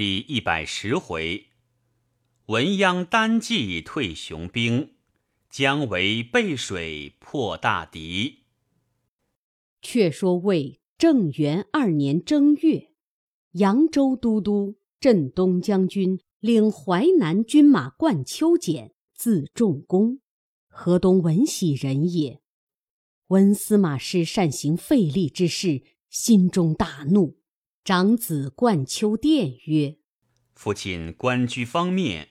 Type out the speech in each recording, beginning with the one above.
第一百十回，文鸯单骑退雄兵，姜维背水破大敌。却说魏正元二年正月，扬州都督镇东将军领淮南军马冠秋俭，字仲弓，河东闻喜人也。闻司马师善行费力之事，心中大怒。长子冠丘殿曰：“父亲官居方面，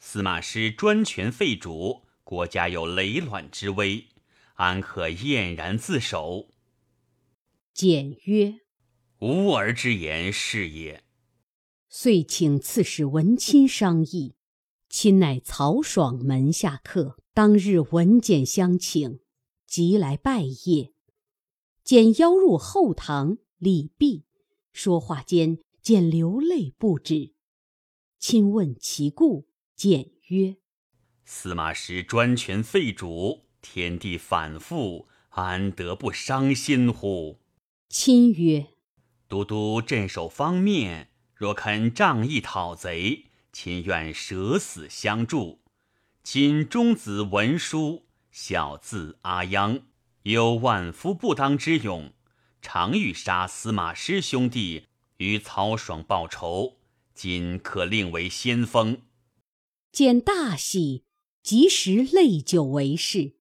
司马师专权废主，国家有累卵之危，安可晏然自守？”简曰：“吾儿之言是也。”遂请刺史文钦商议。钦乃曹爽门下客，当日闻简相请，即来拜谒。简邀入后堂礼毕。说话间，见流泪不止。亲问其故，简曰：“司马师专权废主，天地反复，安得不伤心乎？”亲曰：“都督镇守方面，若肯仗义讨贼，亲愿舍死相助。今中子文书，小字阿央，有万夫不当之勇。”常欲杀司马师兄弟，与曹爽报仇。今可令为先锋。见大喜，及时泪酒为誓。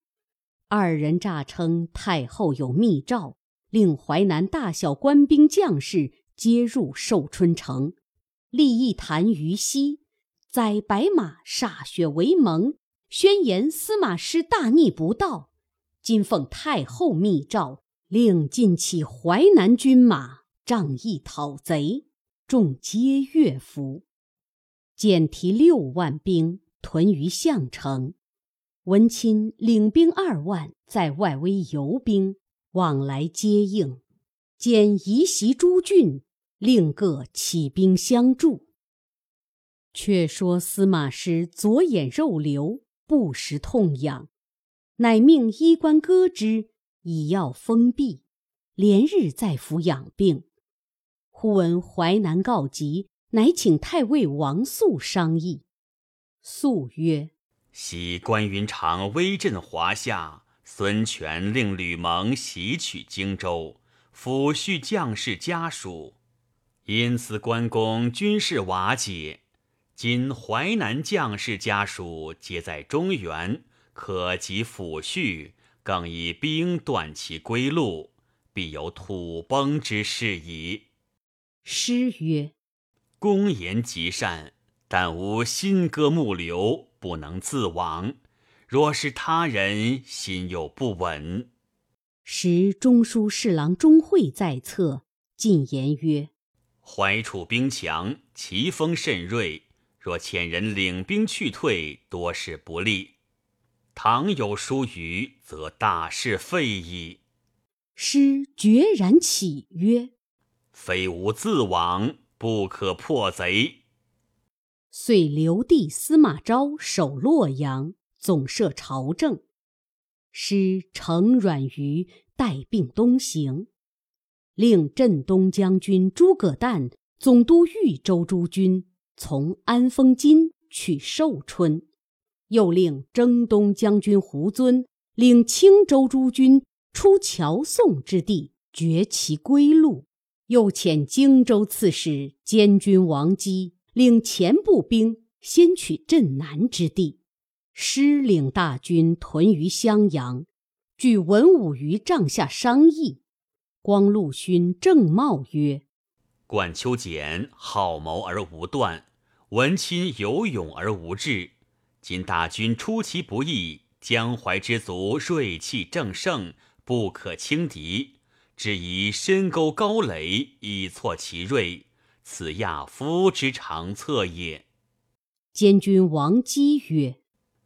二人诈称太后有密诏，令淮南大小官兵将士皆入寿春城，立一坛于西，载白马歃血为盟，宣言司马师大逆不道。今奉太后密诏。令尽起淮南军马，仗义讨贼，众皆悦服。简提六万兵屯于项城，文钦领兵二万在外围游兵，往来接应。简移袭诸郡，令各起兵相助。却说司马师左眼肉瘤，不时痛痒，乃命医官割之。以药封闭，连日在府养病。忽闻淮南告急，乃请太尉王肃商议。肃曰：“昔关云长威震华夏，孙权令吕蒙袭取荆州，抚恤将士家属，因此关公军事瓦解。今淮南将士家属皆在中原，可及抚恤。”更以兵断其归路，必有土崩之势矣。诗曰：“公言极善，但无心歌木流，不能自亡。若是他人，心有不稳。”时中书侍郎钟会在侧，进言曰：“淮楚兵强，其锋甚锐，若遣人领兵去退，多是不利。”倘有疏虞，则大事废矣。师决然起曰：“非吾自往，不可破贼。”遂留弟司马昭守洛阳，总摄朝政。师乘阮于带病东行，令镇东将军诸葛诞、总督豫州诸军从安丰津取寿春。又令征东将军胡遵领青州诸军出乔宋之地，绝其归路；又遣荆州刺史监军王基领前部兵先取镇南之地。师领大军屯于襄阳，据文武于帐下商议。光禄勋郑茂曰：“管丘俭好谋而无断，文钦有勇而无智。”今大军出其不意，江淮之卒锐气正盛，不可轻敌。只宜深沟高垒，以挫其锐，此亚夫之长策也。监军王基曰：“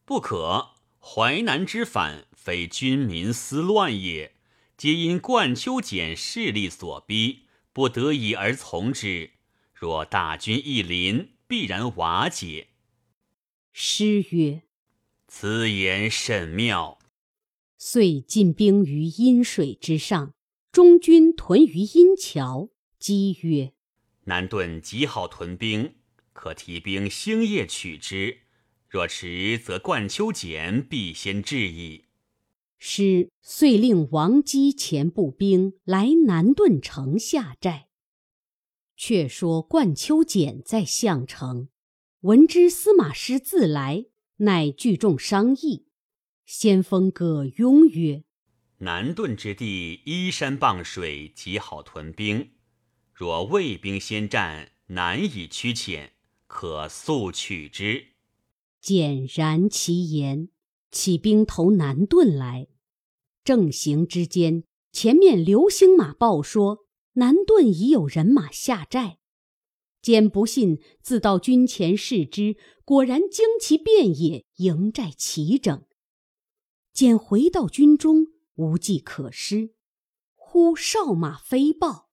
不可！淮南之反，非军民思乱也，皆因冠丘俭势力所逼，不得已而从之。若大军一临，必然瓦解。”诗曰：“此言甚妙。”遂进兵于阴水之上，中军屯于阴桥。姬曰：“南顿极好屯兵，可提兵星夜取之。若迟，则冠秋简必先至矣。师遂令王基前步兵来南顿城下寨。却说冠秋简在项城，闻知司马师自来，乃聚众商议。先锋葛雍曰：“南顿之地依山傍水，极好屯兵。若魏兵先战，难以驱遣，可速取之。”简然其言，起兵投南顿来。正行之间，前面流星马报说南顿已有人马下寨。简不信，自到军前视之，果然旌旗遍野，营寨齐整。简回到军中，无计可施。忽哨马飞报，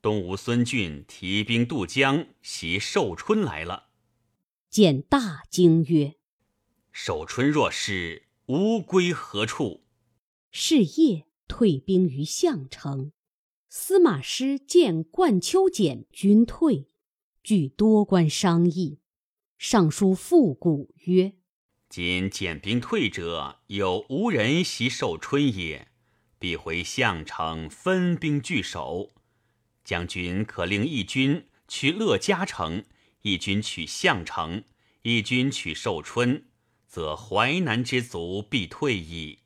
东吴孙峻提兵渡江，袭寿春来了。简大惊曰：“寿春若是，吾归何处？”是夜退兵于项城，司马师见冠丘简军退，据多官商议，上书复古曰：“今简兵退者，有无人袭寿春也？必回项城分兵据守。将军可令一军取乐嘉城，一军取项城，一军取寿春，则淮南之卒必退矣。”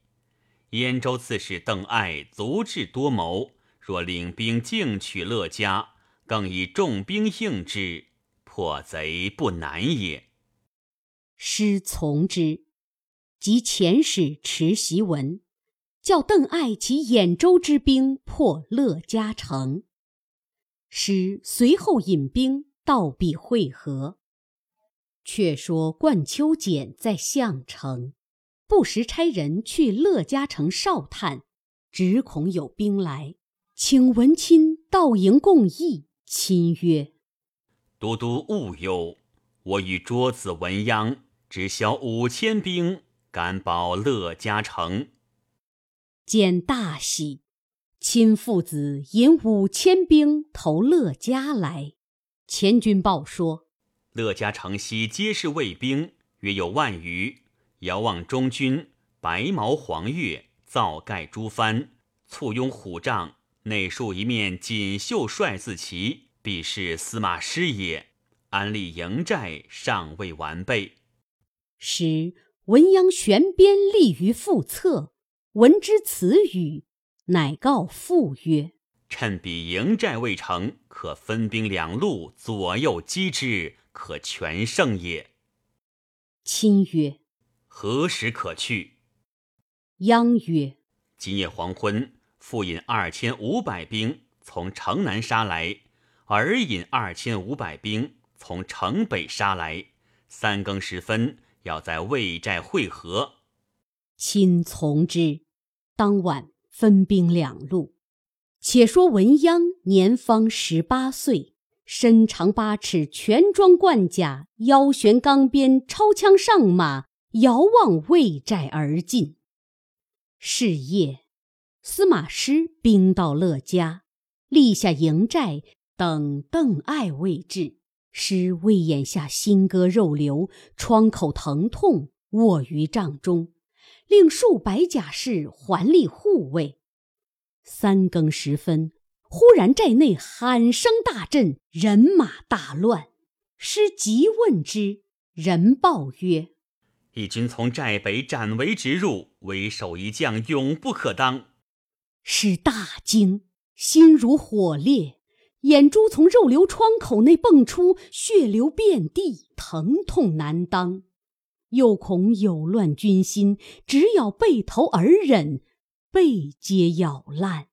燕州刺史邓艾足智多谋，若领兵进取乐嘉，更以重兵应之，破贼不难也。师从之，即遣使持檄文，叫邓艾起兖州之兵破乐嘉城。师随后引兵到彼会合。却说冠丘简在项城。不时差人去乐嘉城哨探，只恐有兵来，请文钦到营共议。钦曰：“都督勿忧，我与桌子文鸯只消五千兵，敢保乐嘉城。”见大喜，亲父子引五千兵投乐嘉来。前军报说，乐嘉城西皆是卫兵，约有万余。遥望中军，白毛黄月，皂盖朱帆，簇拥虎帐，内竖一面锦绣帅字旗，必是司马师也。安立营寨尚未完备。时文鸯悬鞭立于腹侧，闻之此语，乃告父曰：“趁彼营寨未成，可分兵两路，左右击之，可全胜也。”亲曰。何时可去？央曰：“今夜黄昏，复引二千五百兵从城南杀来，尔引二千五百兵从城北杀来。三更时分，要在魏寨会合。”亲从之。当晚分兵两路。且说文鸯年方十八岁，身长八尺，全装冠甲，腰悬钢鞭，超枪上马。遥望魏寨而进。是夜，司马师兵到乐嘉，立下营寨，等邓艾未至。师为眼下心割肉瘤，窗口疼痛，卧于帐中，令数百甲士环立护卫。三更时分，忽然寨内喊声大震，人马大乱。师急问之，人报曰。义军从寨北斩围直入，为首一将永不可当。是大惊，心如火烈，眼珠从肉瘤窗口内迸出，血流遍地，疼痛难当。又恐有乱军心，只咬背头而忍，背皆咬烂。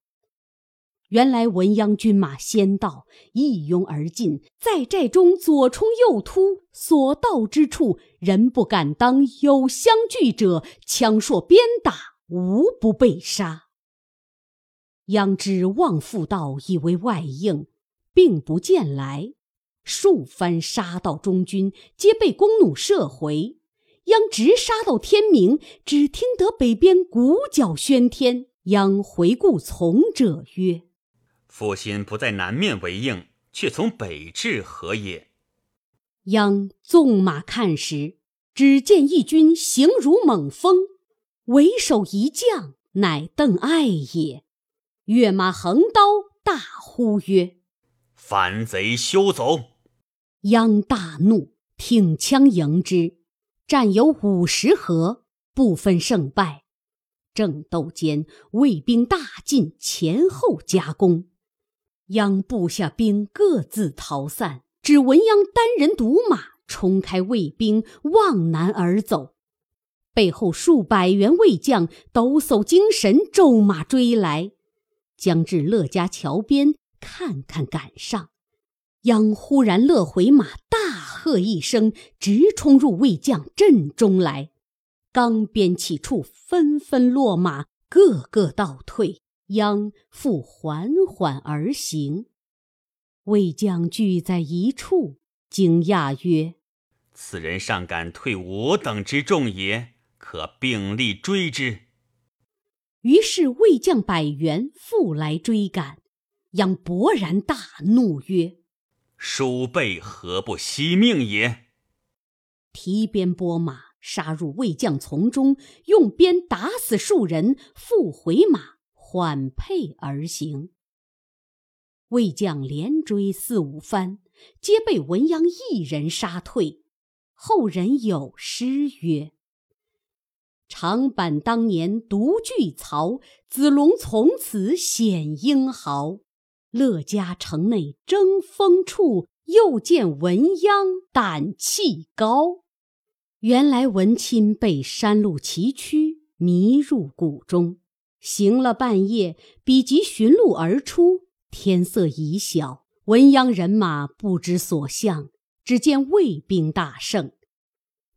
原来文鸯军马先到，一拥而进，在寨中左冲右突，所到之处，人不敢当。有相拒者，枪槊鞭打，无不被杀。鸯知望复道以为外应，并不见来，数番杀到中军，皆被弓弩射回。央直杀到天明，只听得北边鼓角喧天。央回顾从者曰。父亲不在南面为应，却从北至，何也？央纵马看时，只见一军行如猛风，为首一将乃邓艾也。跃马横刀，大呼曰：“反贼休走！”央大怒，挺枪迎之。战有五十合，不分胜败。正斗间，魏兵大进，前后夹攻。央部下兵各自逃散，只闻央单人独马冲开魏兵，望南而走。背后数百员魏将抖擞精神，骤马追来，将至乐家桥边，看看赶上。央忽然勒回马，大喝一声，直冲入魏将阵中来。刚鞭起处，纷纷落马，个个倒退。央复缓缓而行。魏将聚在一处，惊讶曰：“此人尚敢退我等之众也？可并力追之。”于是魏将百员复来追赶。杨勃然大怒曰：叔辈何不惜命也？提鞭拨马，杀入魏将丛中，用鞭打死数人，复回马，缓辔而行。魏将连追四五番，皆被文鸯一人杀退。后人有诗曰：“长坂当年独拒曹，子龙从此显英豪。”乐家城内争锋处，又见文鸯胆气高。原来文钦被山路崎岖迷入谷中，行了半夜，比及寻路而出，天色已晓，文鸯人马不知所向，只见魏兵大胜，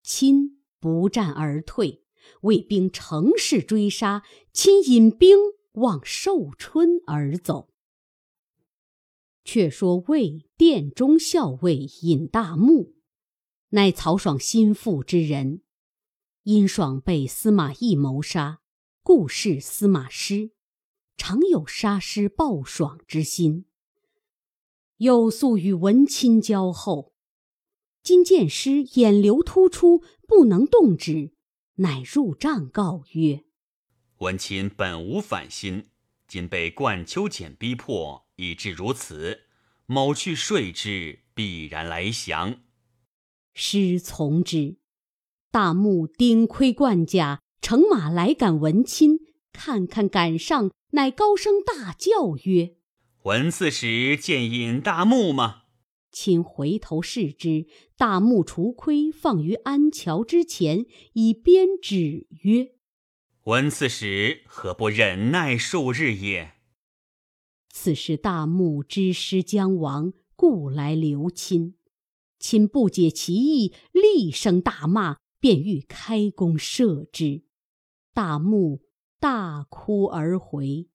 钦不战而退，魏兵乘势追杀，亲引兵往寿春而走。却说魏殿中校尉尹大木，乃曹爽心腹之人。因爽被司马懿谋杀，故事司马师，常有杀师报爽之心。又素与文钦交厚，今见师眼流突出，不能动止，乃入帐告曰：“文钦本无反心，今被冠秋简逼迫。”以致如此，某去睡之，必然来降。师从之。大木丁盔冠甲，乘马来赶文钦。看看赶上，乃高声大叫曰：“文刺史见引大木吗？”钦回头视之，大木除盔放于安桥之前，以鞭指曰：“闻刺史何不忍耐数日也？”此时大木之师将亡，故来留亲。亲不解其意，厉声大骂，便欲开弓射之。大木大哭而回。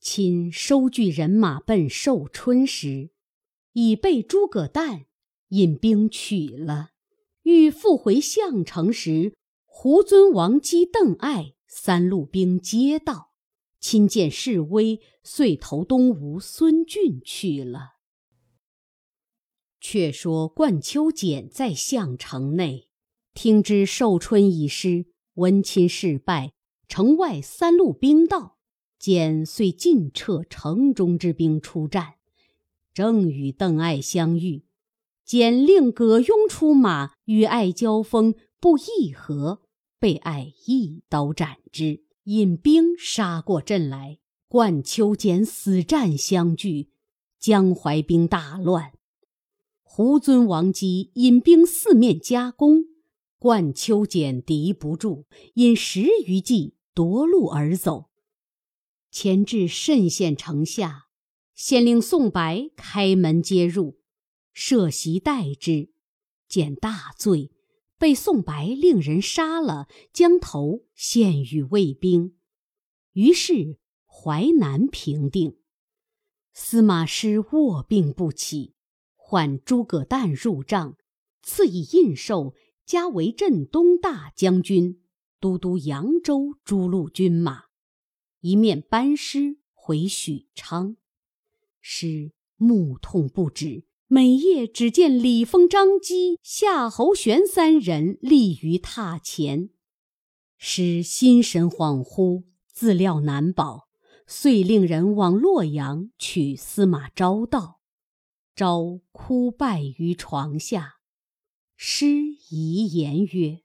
亲收聚人马奔寿春时，已被诸葛诞引兵取了。欲复回项城时，胡尊王姬邓艾三路兵皆到。亲见势危，遂投东吴孙峻去了。却说冠秋简在项城内，听知寿春已失，闻亲事败，城外三路兵到，简遂尽撤城中之兵出战。正与邓艾相遇，简令葛雍出马与艾交锋，不议和，被艾一刀斩之。引兵杀过阵来，冠秋简死战相拒，江淮兵大乱。胡尊王姬引兵四面夹攻，冠秋简敌不住，引十余骑夺路而走。前至慎县城下，县令宋白开门接入，设席待之，见大醉。被宋白令人杀了，将头献与卫兵。于是淮南平定。司马师卧病不起，唤诸葛诞入帐，赐以印绶，加为镇东大将军，都督扬州诸路军马，一面班师回许昌。师目痛不止，每夜只见李丰、张基、夏侯玄三人立于榻前，使心神恍惚，自料难保，遂令人往洛阳取司马昭到。昭哭拜于床下，师遗言曰：“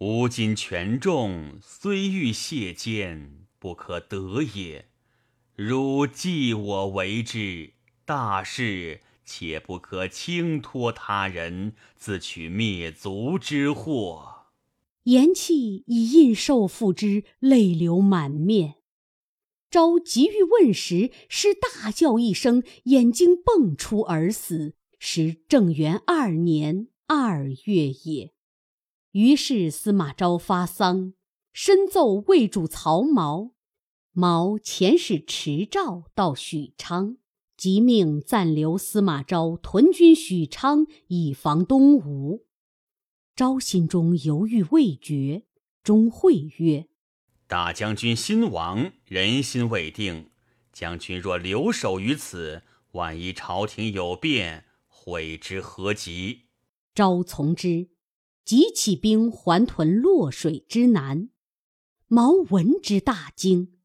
吾今权重，虽欲谢剑，不可得也。汝既我为之，大事。”且不可轻托他人，自取灭族之祸。言讫，以印绶付之，泪流满面。昭急欲问时，师大叫一声，眼睛迸出而死，时正元二年二月也。于是司马昭发丧，深奏魏主曹髦。毛遣使持诏到许昌。即命暂留司马昭屯军许昌，以防东吴。昭心中犹豫未决，终会曰：“大将军新亡，人心未定。将军若留守于此，万一朝廷有变，悔之何及？”昭从之，即起兵还屯洛水之南。毛闻之大惊，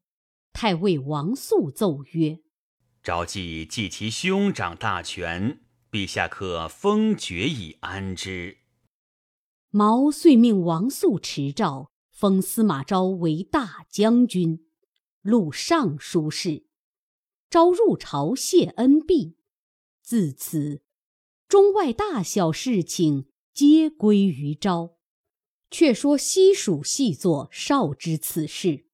太尉王肃奏曰。昭既继其兄长大权，陛下可封爵以安之。毛遂命王肃持诏，封司马昭为大将军，录尚书事。昭入朝谢恩毕，自此中外大小事情皆归于昭。却说西蜀细作少知此事，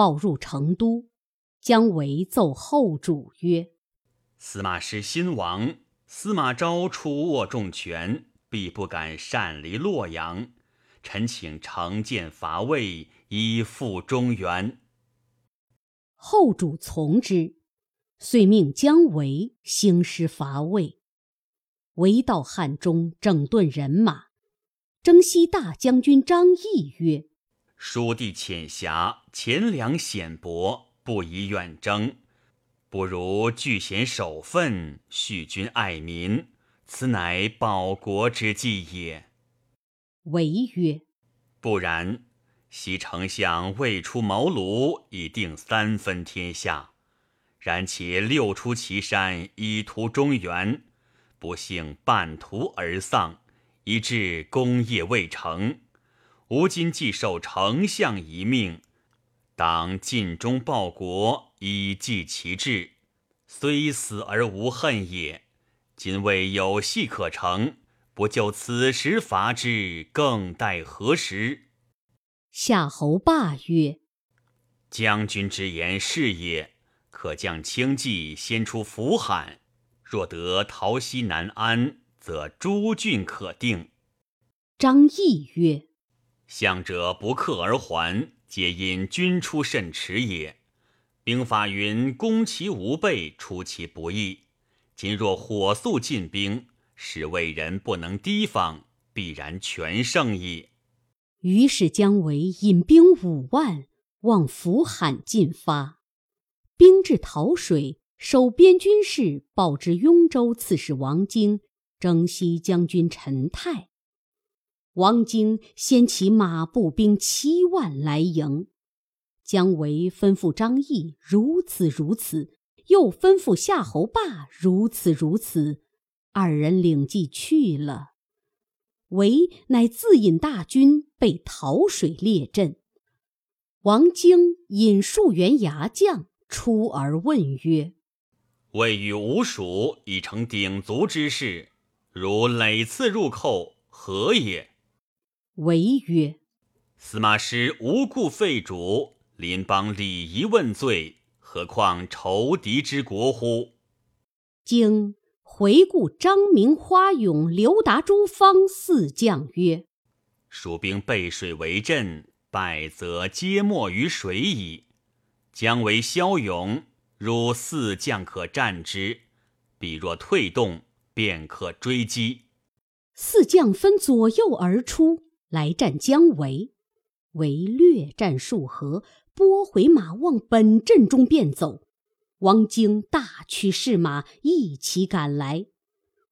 报入成都。姜维奏后主曰：“司马师新亡，司马昭出握重权，必不敢擅离洛阳。臣请乘剑伐魏，以复中原。”后主从之，遂命姜维兴师伐魏。维到汉中，整顿人马，征西大将军张翼曰：“蜀地浅狭，钱粮险薄。”不宜远征，不如聚贤守分，恤君爱民，此乃保国之计也。为曰：不然，昔丞相未出茅庐，已定三分天下。然且六出祁山，以图中原，不幸半途而丧，以致功业未成。吾今既受丞相一命。当尽忠报国，以济其志，虽死而无恨也。今未有隙可成，不就此时伐之，更待何时？夏侯霸曰：“将军之言是也，可将轻骑先出扶罕，若得陶西南安，则诸郡可定。”张翼曰：“向者不克而还。”皆因君出甚迟也。兵法云：“攻其无备，出其不意。”今若火速进兵，使魏人不能提防，必然全胜矣。于是姜维引兵五万往扶罕进发。兵至桃水，守边军事报之雍州刺史王经、征西将军陈泰。王经先起马步兵七万来迎，姜维吩咐张翼如此如此，又吩咐夏侯霸如此如此，二人领计去了。维乃自引大军被桃水列阵。王经引数员牙将出而问曰：“魏与吴蜀已成鼎足之势，如累次入寇，何也？”为曰：“司马师无故废主，邻邦礼仪问罪，何况仇敌之国乎？”经回顾张明、花勇、刘达诸方四将曰：“蜀兵背水为阵，败则皆没于水矣。将为骁勇，如四将可战之；彼若退动，便可追击。”四将分左右而出。来战姜维，维略战数合，拨回马往本阵中便走。王经大驱士马一齐赶来，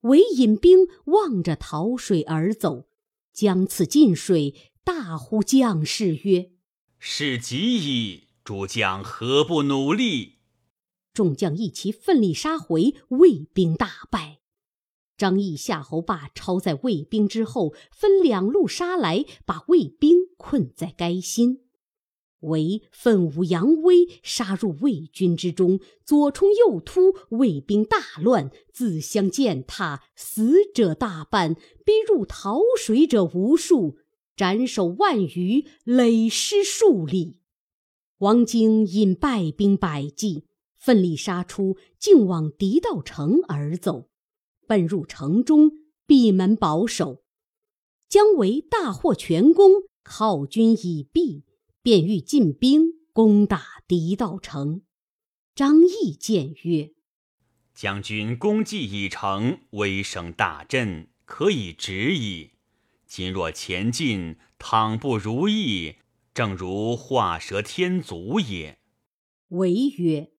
韦引兵望着桃水而走，将此近水，大呼将士曰：“是急矣！诸将何不努力？”众将一齐奋力杀回，魏兵大败。张翼、夏侯霸抄在魏兵之后，分两路杀来，把魏兵困在该心。为奋武扬威，杀入魏军之中，左冲右突，魏兵大乱，自相践踏，死者大半，逼入桃水者无数，斩首万余，累尸数里。王经引败兵百计，奋力杀出，竟往狄道城而走，奔入城中，闭门保守。姜维大获全功，犒军已毕。便欲进兵攻打狄道城，张翼谏曰：“将军功绩已成，威声大振，可以止矣。今若前进，倘不如意，正如画蛇添足也。”为曰：“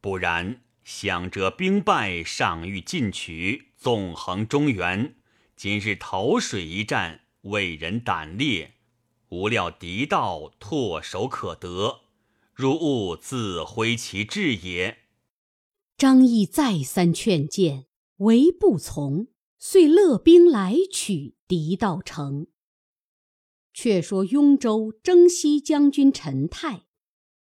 不然，想着兵败，尚欲进取，纵横中原。今日投水一战，为人胆烈。”无料敌道唾手可得，如勿自挥其志也。张翼再三劝谏，唯不从，遂勒兵来取狄道城。却说雍州征西将军陈泰，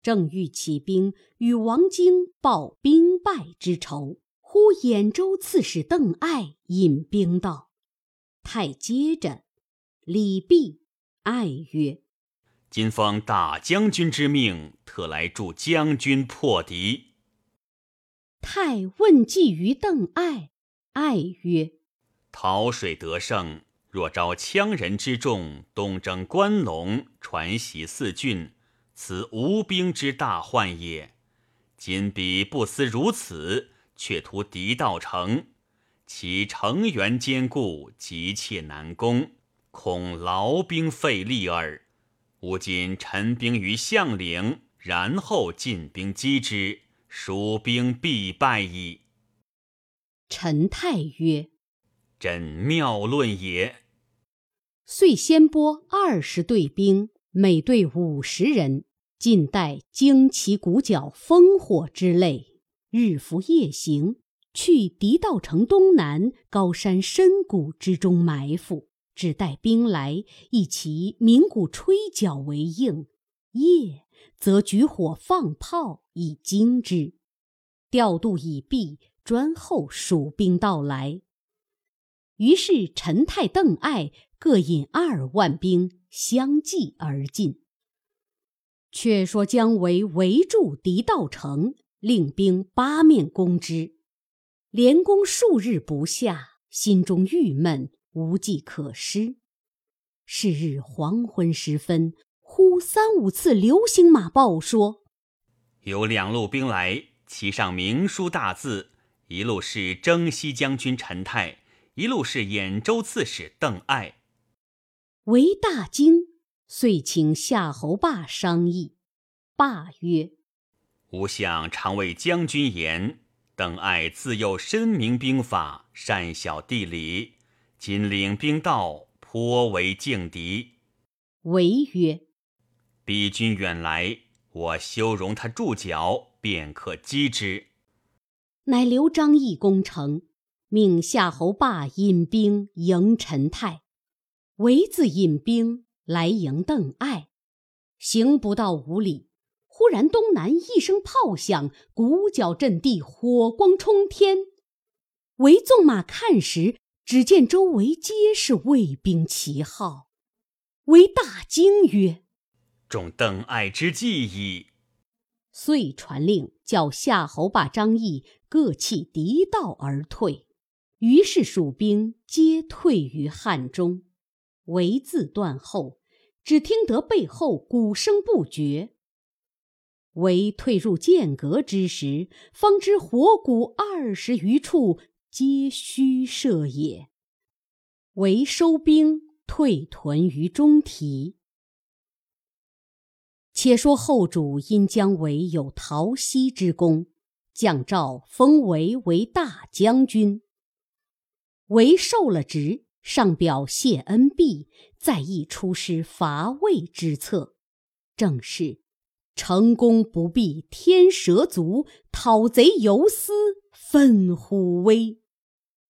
正欲起兵与王经报兵败之仇，忽兖州刺史邓艾引兵到，太接着，李毕。艾曰：“今奉大将军之命，特来助将军破敌。”太问计于邓艾，艾曰：“讨水得胜，若招羌人之众，东征关陇，传檄四郡，此无兵之大患也。今彼不思如此，却图敌道成，其城垣坚固，急切难攻。”恐劳兵费力耳。吾今陈兵于项陵，然后进兵击之，蜀兵必败矣。陈泰曰：“朕妙论也。”遂先拨二十队兵，每队五十人，近代旌旗鼓角、烽火之类，日伏夜行，去狄道城东南高山深谷之中埋伏。只待兵来，一齐鸣鼓吹角为应；夜则举火放炮以惊之。调度已毕，专候蜀兵到来。于是陈泰、邓艾各引二万兵相继而进。却说姜维围住狄道城，令兵八面攻之，连攻数日不下，心中郁闷。无计可施。是日黄昏时分，忽三五次流星马报说，有两路兵来，其上明书大字，一路是征西将军陈泰，一路是兖州刺史邓艾。为大惊，遂请夏侯霸商议。霸曰：“吾相常为将军言，等爱自幼深明兵法，善晓地理。”今领兵到，颇为劲敌。为曰：“彼军远来，我修容他驻脚，便可击之。”乃留张翼攻城，命夏侯霸引兵迎陈泰，为自引兵来迎邓艾。行不到五里，忽然东南一声炮响，鼓角震地，火光冲天。为纵马看时。只见周围皆是卫兵旗号，为大惊曰：“中邓艾之计矣！”遂传令叫夏侯霸、张翼各弃敌道而退。于是蜀兵皆退于汉中。为自断后，只听得背后鼓声不绝。为退入剑阁之时，方知火鼓二十余处。皆虚设也。为收兵退屯于中提。且说后主因姜维有讨西之功，降诏封为为大将军。为受了职，上表谢恩毕，再议出师伐魏之策，正是成功不必天蛇足，讨贼犹思奋虎威。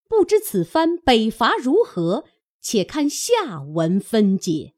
不知此番北伐如何？且看下文分解。